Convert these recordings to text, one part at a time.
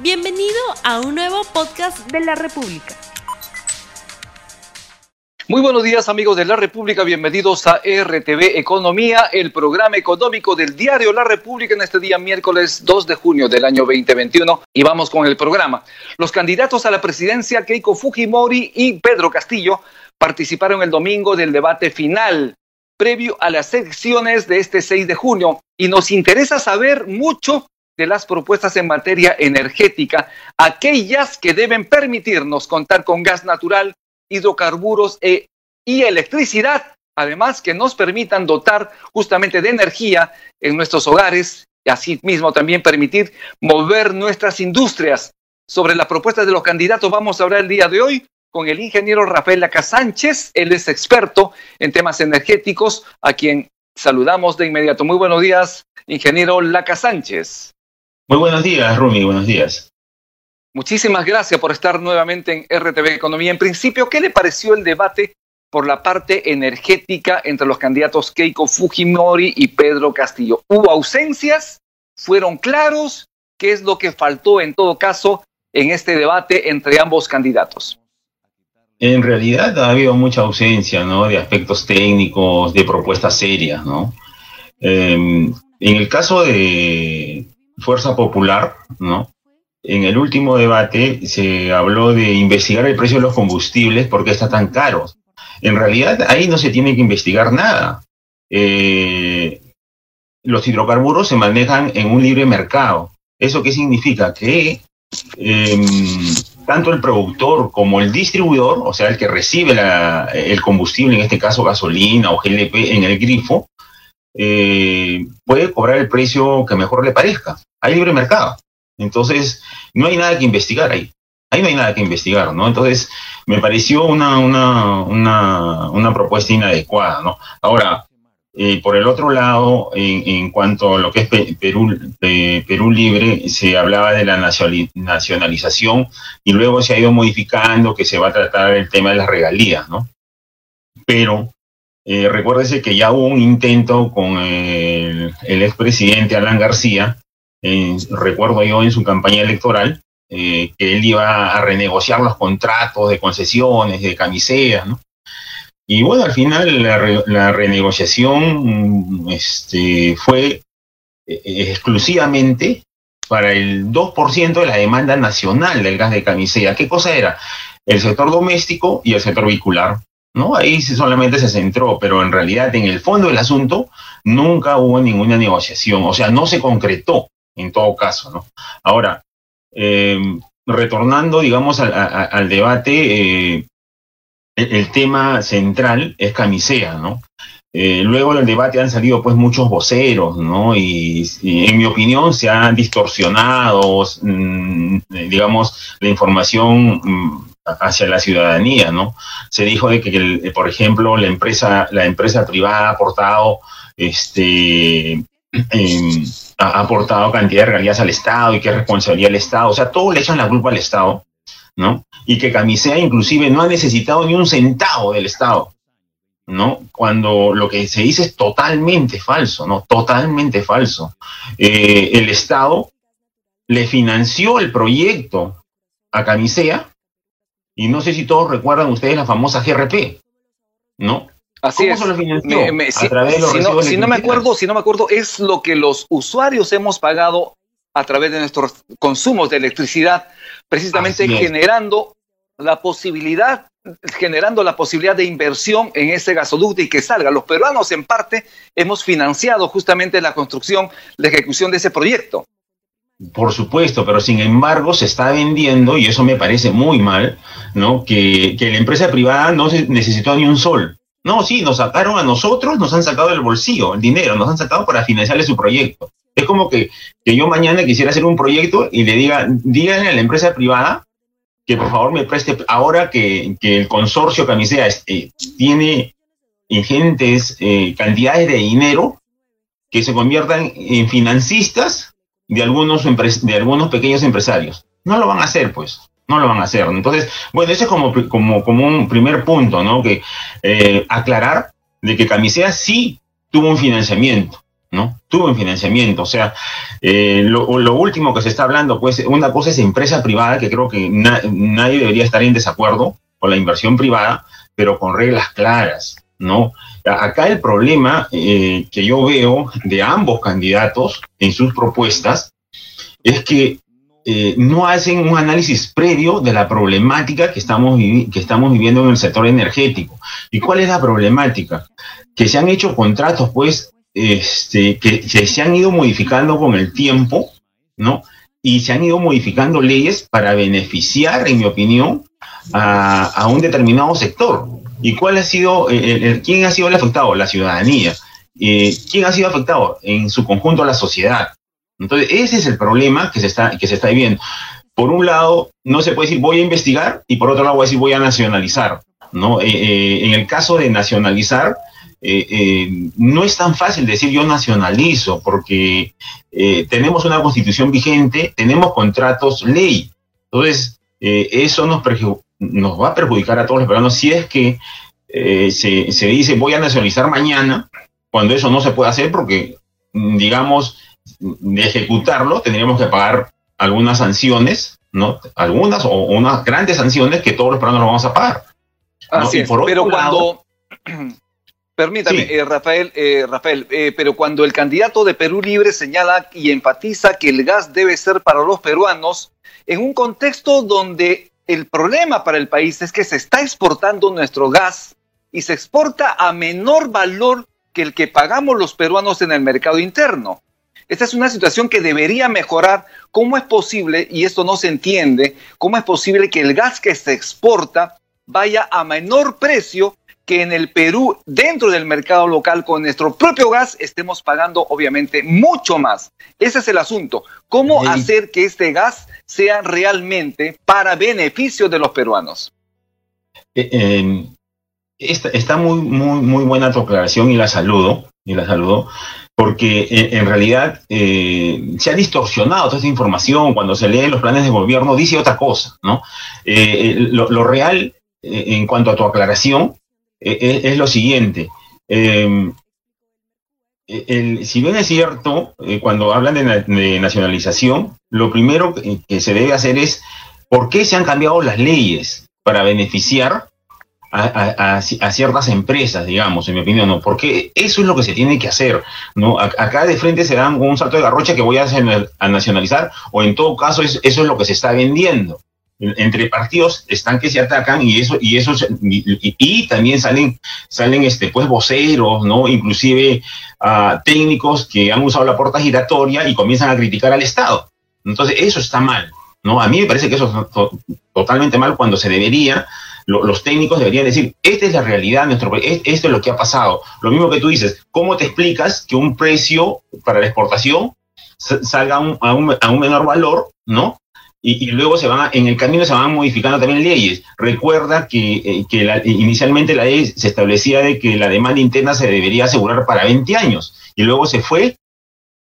Bienvenido a un nuevo podcast de la República. Muy buenos días amigos de la República, bienvenidos a RTV Economía, el programa económico del diario La República en este día miércoles 2 de junio del año 2021 y vamos con el programa. Los candidatos a la presidencia Keiko Fujimori y Pedro Castillo participaron el domingo del debate final previo a las elecciones de este 6 de junio y nos interesa saber mucho de las propuestas en materia energética, aquellas que deben permitirnos contar con gas natural, hidrocarburos e, y electricidad, además que nos permitan dotar justamente de energía en nuestros hogares y así mismo también permitir mover nuestras industrias. Sobre la propuesta de los candidatos vamos a hablar el día de hoy con el ingeniero Rafael Laca Sánchez, él es experto en temas energéticos, a quien saludamos de inmediato. Muy buenos días, ingeniero Laca Sánchez. Muy buenos días, Rumi, buenos días. Muchísimas gracias por estar nuevamente en RTV Economía. En principio, ¿qué le pareció el debate por la parte energética entre los candidatos Keiko Fujimori y Pedro Castillo? ¿Hubo ausencias? ¿Fueron claros? ¿Qué es lo que faltó en todo caso en este debate entre ambos candidatos? En realidad ha habido mucha ausencia, ¿no? De aspectos técnicos, de propuestas serias, ¿no? Em, en el caso de, Fuerza Popular, ¿no? En el último debate se habló de investigar el precio de los combustibles porque está tan caro. En realidad ahí no se tiene que investigar nada. Eh, los hidrocarburos se manejan en un libre mercado. ¿Eso qué significa? Que em, tanto el productor como el distribuidor, o sea, el que recibe el combustible, en este caso gasolina o GLP en el grifo, eh, puede cobrar el precio que mejor le parezca. Hay libre mercado. Entonces, no hay nada que investigar ahí. Ahí no hay nada que investigar, ¿no? Entonces, me pareció una, una, una, una propuesta inadecuada, ¿no? Ahora, eh, por el otro lado, en, cuanto a lo que es Perú, Perú Libre, se hablaba de la nacionalización y luego se ha ido modificando que se va a tratar el tema de las regalías, ¿no? Pero eh, recuérdese que ya hubo un intento con el, expresidente Alan García, recuerdo yo en su campaña electoral, eh, que él iba a renegociar los contratos de concesiones, de camisetas, ¿no? Y bueno, al final la, renegociación mm, este, fue eh, exclusivamente para el 2% de la demanda nacional del gas de camisea. ¿Qué cosa era? El sector doméstico y el sector vehicular. ¿No? Ahí solamente se centró, pero en realidad en el fondo del asunto nunca hubo ninguna negociación, o sea, no se concretó en todo caso. Ahora, em, retornando, digamos, al, debate, eh, el, tema central es camisea, ¿no? Eh, luego del debate han salido pues muchos voceros, ¿no? Y, en mi opinión se han distorsionado, mm, digamos, la información mm, hacia la ciudadanía, ¿no? Se dijo de que, por ejemplo, la empresa, la empresa privada ha aportado, este, em, ha aportado cantidad de regalías al Estado y que es responsabilidad del Estado. O sea, todo le echan la culpa al Estado, ¿no? Y que Camisea inclusive no ha necesitado ni un centavo del Estado, ¿no? Cuando lo que se dice es totalmente falso, ¿no? Totalmente falso. Eh, el Estado le financió el proyecto a Camisea y no sé si todos recuerdan ustedes la famosa GRP, ¿no? Así es. si, no, me acuerdo, si no me acuerdo, es lo que los usuarios hemos pagado a través de nuestros consumos de electricidad, precisamente generando la posibilidad, generando la posibilidad de inversión en ese gasoducto y que salga. Los peruanos, en parte, hemos financiado justamente la construcción, la ejecución de ese proyecto. Por supuesto, pero sin embargo se está vendiendo, y eso me parece muy mal, ¿no? Que, la empresa privada no necesitó ni un sol. No, sí, nos sacaron a nosotros, nos han sacado del bolsillo el dinero, nos han sacado para financiarle su proyecto. Es como que, yo mañana quisiera hacer un proyecto y le diga, díganle a la empresa privada que por favor me preste, ahora que, el consorcio Camisea este, tiene ingentes eh, cantidades de dinero, que se conviertan en financistas de algunos, de algunos pequeños empresarios. No lo van a hacer, pues. No lo van a hacer. Entonces, bueno, ese es como, como, como un primer punto, ¿no? Que eh, aclarar de que Camisea sí tuvo un financiamiento. ¿no? Tuvo financiamiento, o sea, eh, lo, último que se está hablando, pues una cosa es empresa privada, que creo que nadie debería estar en desacuerdo con la inversión privada, pero con reglas claras, ¿no? Acá el problema eh, que yo veo de ambos candidatos en sus propuestas es que eh, no hacen un análisis previo de la problemática que estamos, viviendo en el sector energético. ¿Y cuál es la problemática? Que se han hecho contratos, pues, este, que, se han ido modificando con el tiempo, ¿no? Y se han ido modificando leyes para beneficiar, en mi opinión, a, un determinado sector. ¿Y cuál ha sido, el, quién ha sido el afectado? La ciudadanía. Eh, ¿Quién ha sido afectado? En su conjunto la sociedad. Entonces, ese es el problema que se está, que se está viviendo. Por un lado, no se puede decir voy a investigar y por otro lado voy a decir voy a nacionalizar. ¿no? Eh, eh, en el caso de nacionalizar, eh, eh, no es tan fácil decir yo nacionalizo, porque eh, tenemos una constitución vigente, tenemos contratos ley. Entonces, eso nos, nos va a perjudicar a todos los peruanos si es que se, se dice voy a nacionalizar mañana, cuando eso no se puede hacer porque, digamos, de ejecutarlo tendríamos que pagar algunas sanciones, ¿no? Algunas o unas grandes sanciones que todos los peruanos vamos a pagar. Así es, pero cuando... Permítame, eh, Rafael, eh, Rafael eh, pero cuando el candidato de Perú Libre señala y enfatiza que el gas debe ser para los peruanos, en un contexto donde el problema para el país es que se está exportando nuestro gas y se exporta a menor valor que el que pagamos los peruanos en el mercado interno. Esta es una situación que debería mejorar. ¿Cómo es posible, y esto no se entiende, cómo es posible que el gas que se exporta vaya a menor precio que en el Perú, dentro del mercado local, con nuestro propio gas, estemos pagando obviamente mucho más. Ese es el asunto. ¿Cómo hacer que este gas sea realmente para beneficio de los peruanos? Eh, eh, está, muy, muy, muy buena tu aclaración y la saludo, y la saludo, porque eh, en realidad se ha distorsionado toda esta información. Cuando se lee los planes de gobierno, dice otra cosa, ¿no? lo, real, en cuanto a tu aclaración, eh, es, lo siguiente. Em, si bien es cierto, eh, cuando hablan de, nacionalización, lo primero que, se debe hacer es por qué se han cambiado las leyes para beneficiar a, ciertas empresas, digamos, en mi opinión, ¿no? Porque eso es lo que se tiene que hacer, ¿no? Acá de frente se dan un salto de garrocha que voy a, a nacionalizar, o en todo caso eso es lo que se está vendiendo entre partidos están que se atacan y eso y eso y, también salen salen este pues voceros no inclusive uh, técnicos que han usado la puerta giratoria y comienzan a criticar al Estado. Entonces eso está mal no a mí me parece que eso es totalmente mal cuando se debería los técnicos deberían decir esta es la realidad de nuestro país esto es lo que ha pasado lo mismo que tú dices cómo te explicas que un precio para la exportación salga a un, a un, a un menor valor no y, luego se van en el camino se van modificando también leyes. Recuerda que, eh, que inicialmente la ley se establecía de que la demanda interna se debería asegurar para 20 años y luego se fue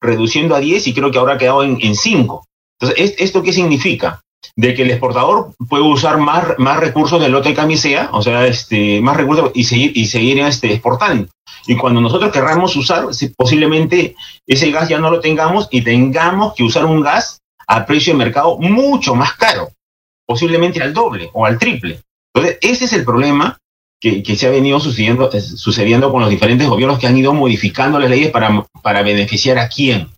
reduciendo a 10 y creo que ahora ha quedado en, en 5. Entonces, ¿esto qué significa? De que el exportador puede usar más, más recursos del lote camisea, o sea, este, más recursos y seguir, y seguir este, exportando. Y cuando nosotros querramos usar, posiblemente ese gas ya no lo tengamos y tengamos que usar un gas a precio de mercado mucho más caro, posiblemente al doble o al triple. Entonces, ese es el problema que, se ha venido sucediendo, sucediendo con los diferentes gobiernos que han ido modificando las leyes para, para beneficiar a quién,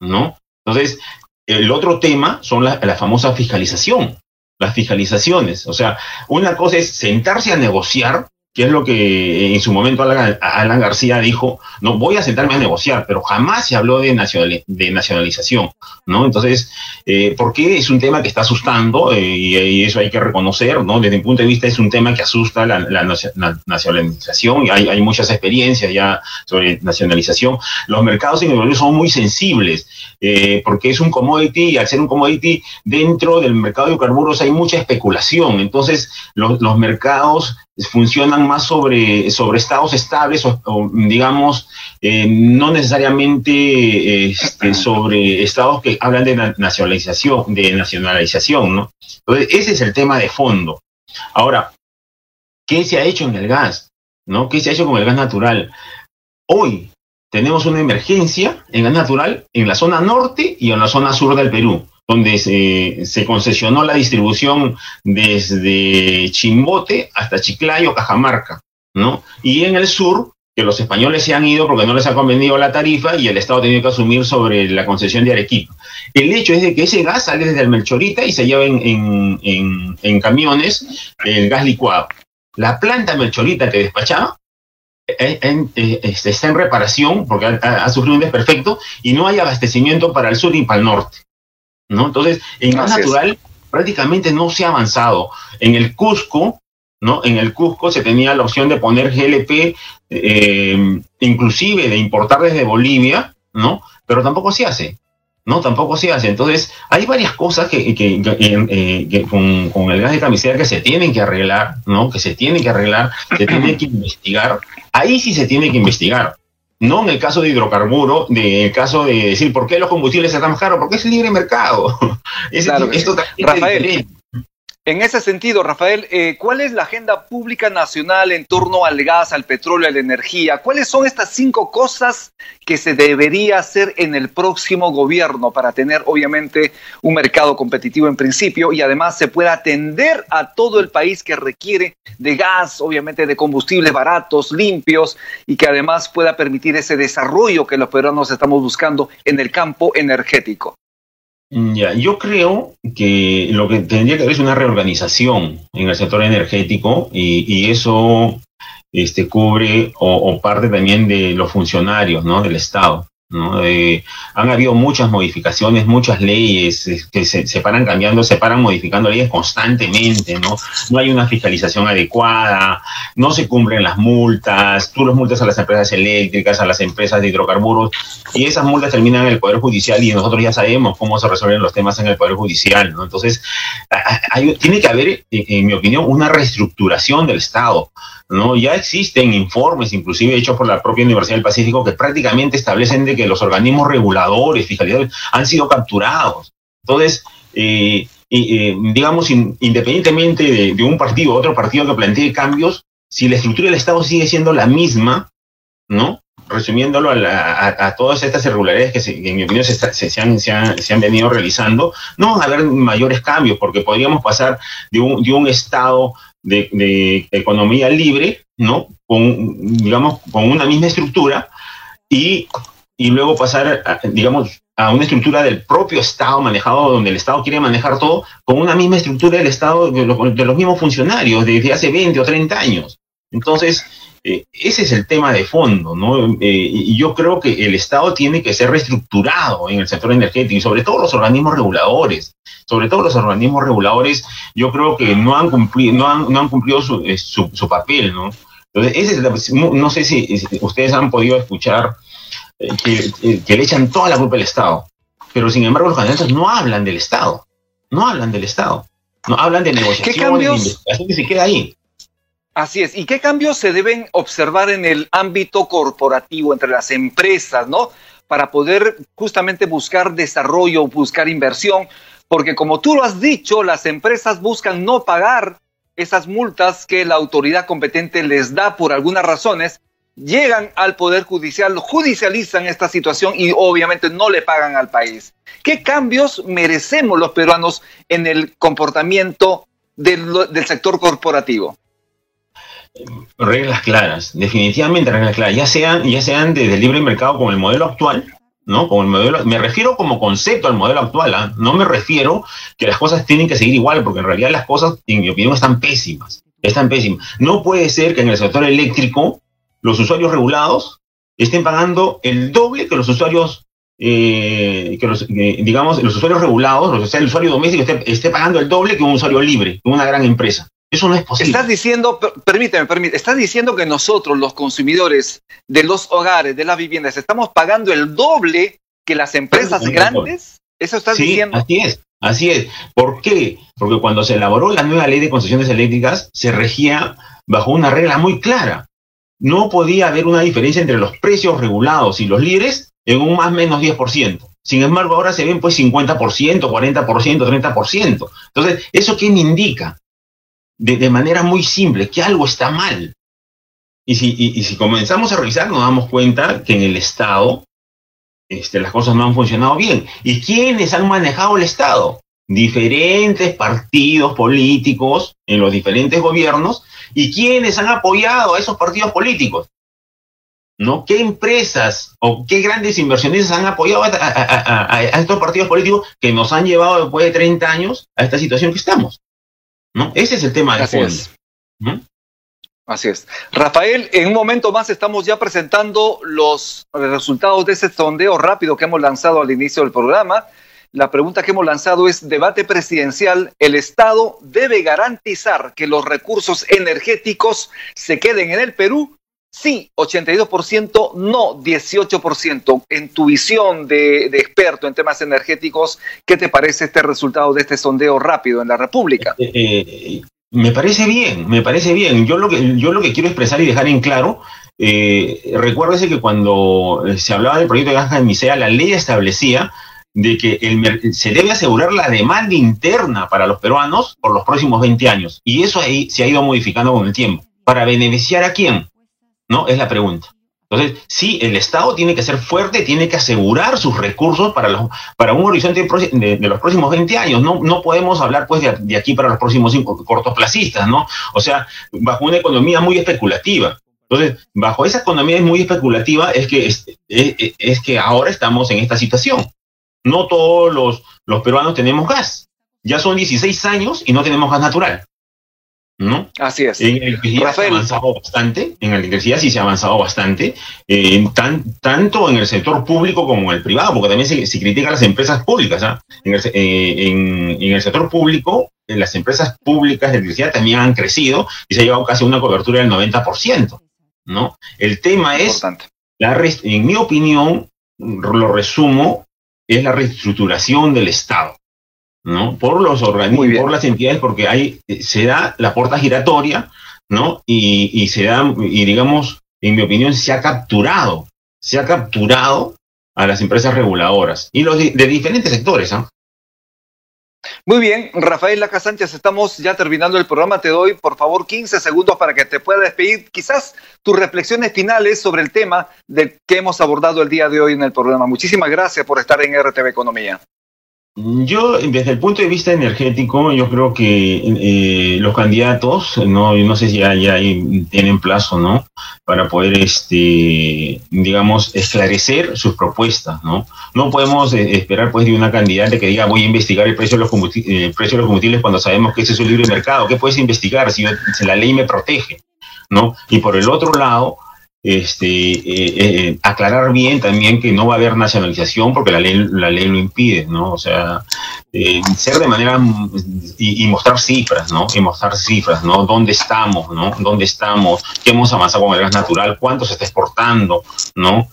¿no? Entonces, el otro tema son la, la famosa fiscalización, las fiscalizaciones. O sea, una cosa es sentarse a negociar que es lo que en su momento Alan, García dijo, no voy a sentarme a negociar, pero jamás se habló de, de nacionalización, ¿no? Entonces, eh, porque es un tema que está asustando eh, y, eso hay que reconocer, ¿no? Desde mi punto de vista es un tema que asusta la, nacionalización y hay, muchas experiencias ya sobre nacionalización. Los mercados inmobiliarios son muy sensibles eh, porque es un commodity y al ser un commodity dentro del mercado de hidrocarburos hay mucha especulación, entonces los, los mercados funcionan más sobre, sobre estados estables o, digamos, eh, no necesariamente este, sobre estados que hablan de nacionalización, de nacionalización, ¿no? Entonces, ese es el tema de fondo. Ahora, ¿qué se ha hecho en el gas? ¿No? ¿Qué se ha hecho con el gas natural? Hoy tenemos una emergencia en gas natural en la zona norte y en la zona sur del Perú, donde se, concesionó la distribución desde Chimbote hasta Chiclayo, Cajamarca, ¿no? Y en el sur, que los españoles se han ido porque no les ha convenido la tarifa y el Estado ha tenido que asumir sobre la concesión de Arequipa. El hecho es de que ese gas sale desde el Melchorita y se lleva en, camiones el gas licuado. La planta Melchorita que despachaba eh, eh, este, está en reparación porque ha, sufrido un desperfecto y no hay abastecimiento para el sur y para el norte. ¿No? Entonces, en gas natural prácticamente no se ha avanzado. En el Cusco, ¿no? En el Cusco se tenía la opción de poner GLP, eh, inclusive de importar desde Bolivia, ¿no? Pero tampoco se hace. No, tampoco se hace. Entonces, hay varias cosas que, que, eh, con, el gas de camiseta que se tienen que arreglar, ¿no? Que se tienen que arreglar, se tienen que investigar. Ahí sí se tiene que investigar. No en el caso de hidrocarburo, de, el caso de decir por qué los combustibles están más caros, porque es libre mercado. claro. esto Rafael, en ese sentido, Rafael, eh, ¿cuál es la agenda pública nacional en torno al gas, al petróleo, a la energía? ¿Cuáles son estas cinco cosas que se debería hacer en el próximo gobierno para tener, obviamente, un mercado competitivo en principio y además se pueda atender a todo el país que requiere de gas, obviamente, de combustibles baratos, limpios y que además pueda permitir ese desarrollo que los peruanos estamos buscando en el campo energético? Ya, yo creo que lo que tendría que haber es una reorganización en el sector energético y, eso este, cubre o, o, parte también de los funcionarios ¿no? del Estado. ¿No? Eh, han habido muchas modificaciones, muchas leyes que se, se, paran cambiando, se paran modificando leyes constantemente, ¿no? No hay una fiscalización adecuada, no se cumplen las multas, tú los multas a las empresas eléctricas, a las empresas de hidrocarburos, y esas multas terminan en el Poder Judicial y nosotros ya sabemos cómo se resuelven los temas en el Poder Judicial, ¿no? Entonces, hay, tiene que haber, en mi opinión, una reestructuración del Estado. ¿No? Ya existen informes, inclusive hechos por la propia Universidad del Pacífico, que prácticamente establecen de que los organismos reguladores, fiscalizadores, han sido capturados. Entonces, eh, eh, digamos, independientemente de, un partido otro partido que plantee cambios, si la estructura del Estado sigue siendo la misma, ¿no? Resumiéndolo a, todas estas irregularidades que, en mi opinión se, se, han, se, han, venido realizando, no van a haber mayores cambios, porque podríamos pasar de un, de un Estado de, de, economía libre, ¿no? Con, digamos, con una misma estructura y y luego pasar, a, digamos, a una estructura del propio Estado manejado, donde el Estado quiere manejar todo, con una misma estructura del Estado, de, los mismos funcionarios desde hace 20 o 30 años. Entonces, eh, ese es el tema de fondo, ¿no? Eh, y yo creo que el Estado tiene que ser reestructurado en el sector energético y sobre todo los organismos reguladores. Sobre todo los organismos reguladores, yo creo que no han cumplido, no han, no han cumplido su, eh, su, su papel, ¿no? Entonces, ese es, no sé si ustedes han podido escuchar que, que, le echan toda la culpa al Estado. Pero sin embargo los candidatos no hablan del Estado. No hablan del Estado. No hablan de negociaciones, ¿Qué cambios? de se queda ahí. Así es. ¿Y qué cambios se deben observar en el ámbito corporativo, entre las empresas, ¿no? Para poder justamente buscar desarrollo, buscar inversión, porque como tú lo has dicho, las empresas buscan no pagar esas multas que la autoridad competente les da por algunas razones llegan al Poder Judicial, judicializan esta situación y obviamente no le pagan al país. ¿Qué cambios merecemos los peruanos en el comportamiento del, del sector corporativo? Reglas claras, definitivamente reglas claras, ya sean, ya sean desde el libre mercado con el modelo actual, ¿no? Con el modelo, me refiero como concepto al modelo actual, ¿eh? no me refiero que las cosas tienen que seguir igual, porque en realidad las cosas, en mi opinión, están pésimas. Están pésimas. No puede ser que en el sector eléctrico los usuarios regulados estén pagando el doble que los usuarios, eh, que los, eh, digamos, los usuarios regulados, o sea, el usuario doméstico esté, pagando el doble que un usuario libre, que una gran empresa. Eso no es posible. Estás diciendo, permíteme, permíteme, estás diciendo que nosotros, los consumidores de los hogares, de las viviendas, estamos pagando el doble que las empresas grandes. ¿Eso estás sí, diciendo? Así es, así es. ¿Por qué? Porque cuando se elaboró la nueva ley de concesiones eléctricas, se regía bajo una regla muy clara no podía haber una diferencia entre los precios regulados y los libres en un más o menos 10%. Sin embargo, ahora se ven pues 50%, 40%, 30%. Entonces, ¿eso qué me indica? De, de manera muy simple, que algo está mal. Y si, y, si comenzamos a revisar, nos damos cuenta que en el Estado este, las cosas no han funcionado bien. ¿Y quiénes han manejado el Estado? Diferentes partidos políticos en los diferentes gobiernos. ¿Y quiénes han apoyado a esos partidos políticos? ¿no? ¿Qué empresas o qué grandes inversionistas han apoyado a, estos partidos políticos que nos han llevado después de 30 años a esta situación que estamos? ¿No? Ese es el tema de fondo. Así es. Rafael, en un momento más estamos ya presentando los resultados de ese sondeo rápido que hemos lanzado al inicio del programa. La pregunta que hemos lanzado es, debate presidencial, ¿el Estado debe garantizar que los recursos energéticos se queden en el Perú? Sí, 82%, no 18%. En tu visión de, experto en temas energéticos, ¿qué te parece este resultado de este sondeo rápido en la República? Eh, eh, me parece bien, me parece bien. Yo lo que, yo lo que quiero expresar y dejar en claro, eh, recuérdese que cuando se hablaba del proyecto de Granja de Misea, la ley establecía de que se debe asegurar la demanda interna para los peruanos por los próximos 20 años. Y eso ahí se ha ido modificando con el tiempo. ¿Para beneficiar a quién? ¿No? Es la pregunta. Entonces, sí, el Estado tiene que ser fuerte, tiene que asegurar sus recursos para, los, para un horizonte de, los próximos 20 años. No, no podemos hablar pues de, aquí para los próximos cinco cortoplacistas, ¿no? O sea, bajo una economía muy especulativa. Entonces, bajo esa economía muy especulativa es que, es, es, que ahora estamos en esta situación. No todos los, los peruanos tenemos gas. Ya son 16 años y no tenemos gas natural. ¿No? Así es. En electricidad se ha avanzado bastante, en electricidad sí se ha avanzado bastante, eh, tanto en el sector público como en el privado, porque también se, se critica a las empresas públicas. ¿ah? En, el, eh, en, el sector público, las empresas públicas de electricidad también han crecido y se ha llegado casi a una cobertura del 90%, ¿no? El tema es, la en mi opinión, lo resumo, es la reestructuración del Estado. ¿No? Por los organismos, por las entidades, porque ahí eh, se da la puerta giratoria, ¿no? Y, y se da, y digamos, en mi opinión, se ha capturado, se ha capturado a las empresas reguladoras y los de, diferentes sectores, ¿ah? Muy bien, Rafael Laca Sánchez, estamos ya terminando el programa. Te doy, por favor, 15 segundos para que te pueda despedir. Quizás tus reflexiones finales sobre el tema de que hemos abordado el día de hoy en el programa. Muchísimas gracias por estar en RTV Economía. Yo, desde el punto de vista energético, yo creo que eh, los candidatos, no, no sé si ya, ya tienen plazo, ¿no? Para poder, este, digamos, esclarecer sus propuestas, ¿no? No podemos eh, esperar, pues, de una candidata que diga voy a investigar el precio de los combustibles, el precio de los combustibles cuando sabemos que ese es un libre mercado. ¿Qué puedes investigar si, si la ley me protege, ¿no? Y por el otro lado, este, eh, eh, aclarar bien también que no va a haber nacionalización porque la ley, la ley lo impide, ¿no? O sea, eh, ser de manera y, mostrar cifras, ¿no? Y mostrar cifras, ¿no? ¿Dónde estamos, ¿no? ¿Dónde estamos? ¿Qué hemos avanzado con el gas natural? ¿Cuánto se está exportando, ¿no?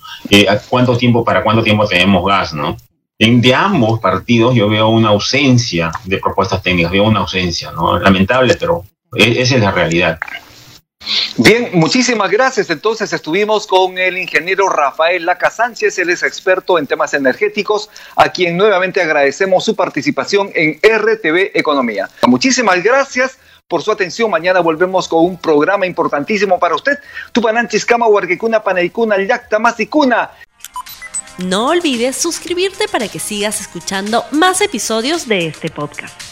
¿Cuánto tiempo, para cuánto tiempo tenemos gas, ¿no? En, de ambos partidos yo veo una ausencia de propuestas técnicas, veo una ausencia, ¿no? Lamentable, pero e, esa es la realidad. Bien, muchísimas gracias. Entonces estuvimos con el ingeniero Rafael Laca Sánchez, él es experto en temas energéticos, a quien nuevamente agradecemos su participación en RTV Economía. Muchísimas gracias por su atención. Mañana volvemos con un programa importantísimo para usted. Tupananchis Kama Huarquicuna Paneicuna Yacta Masicuna. No olvides suscribirte para que sigas escuchando más episodios de este podcast.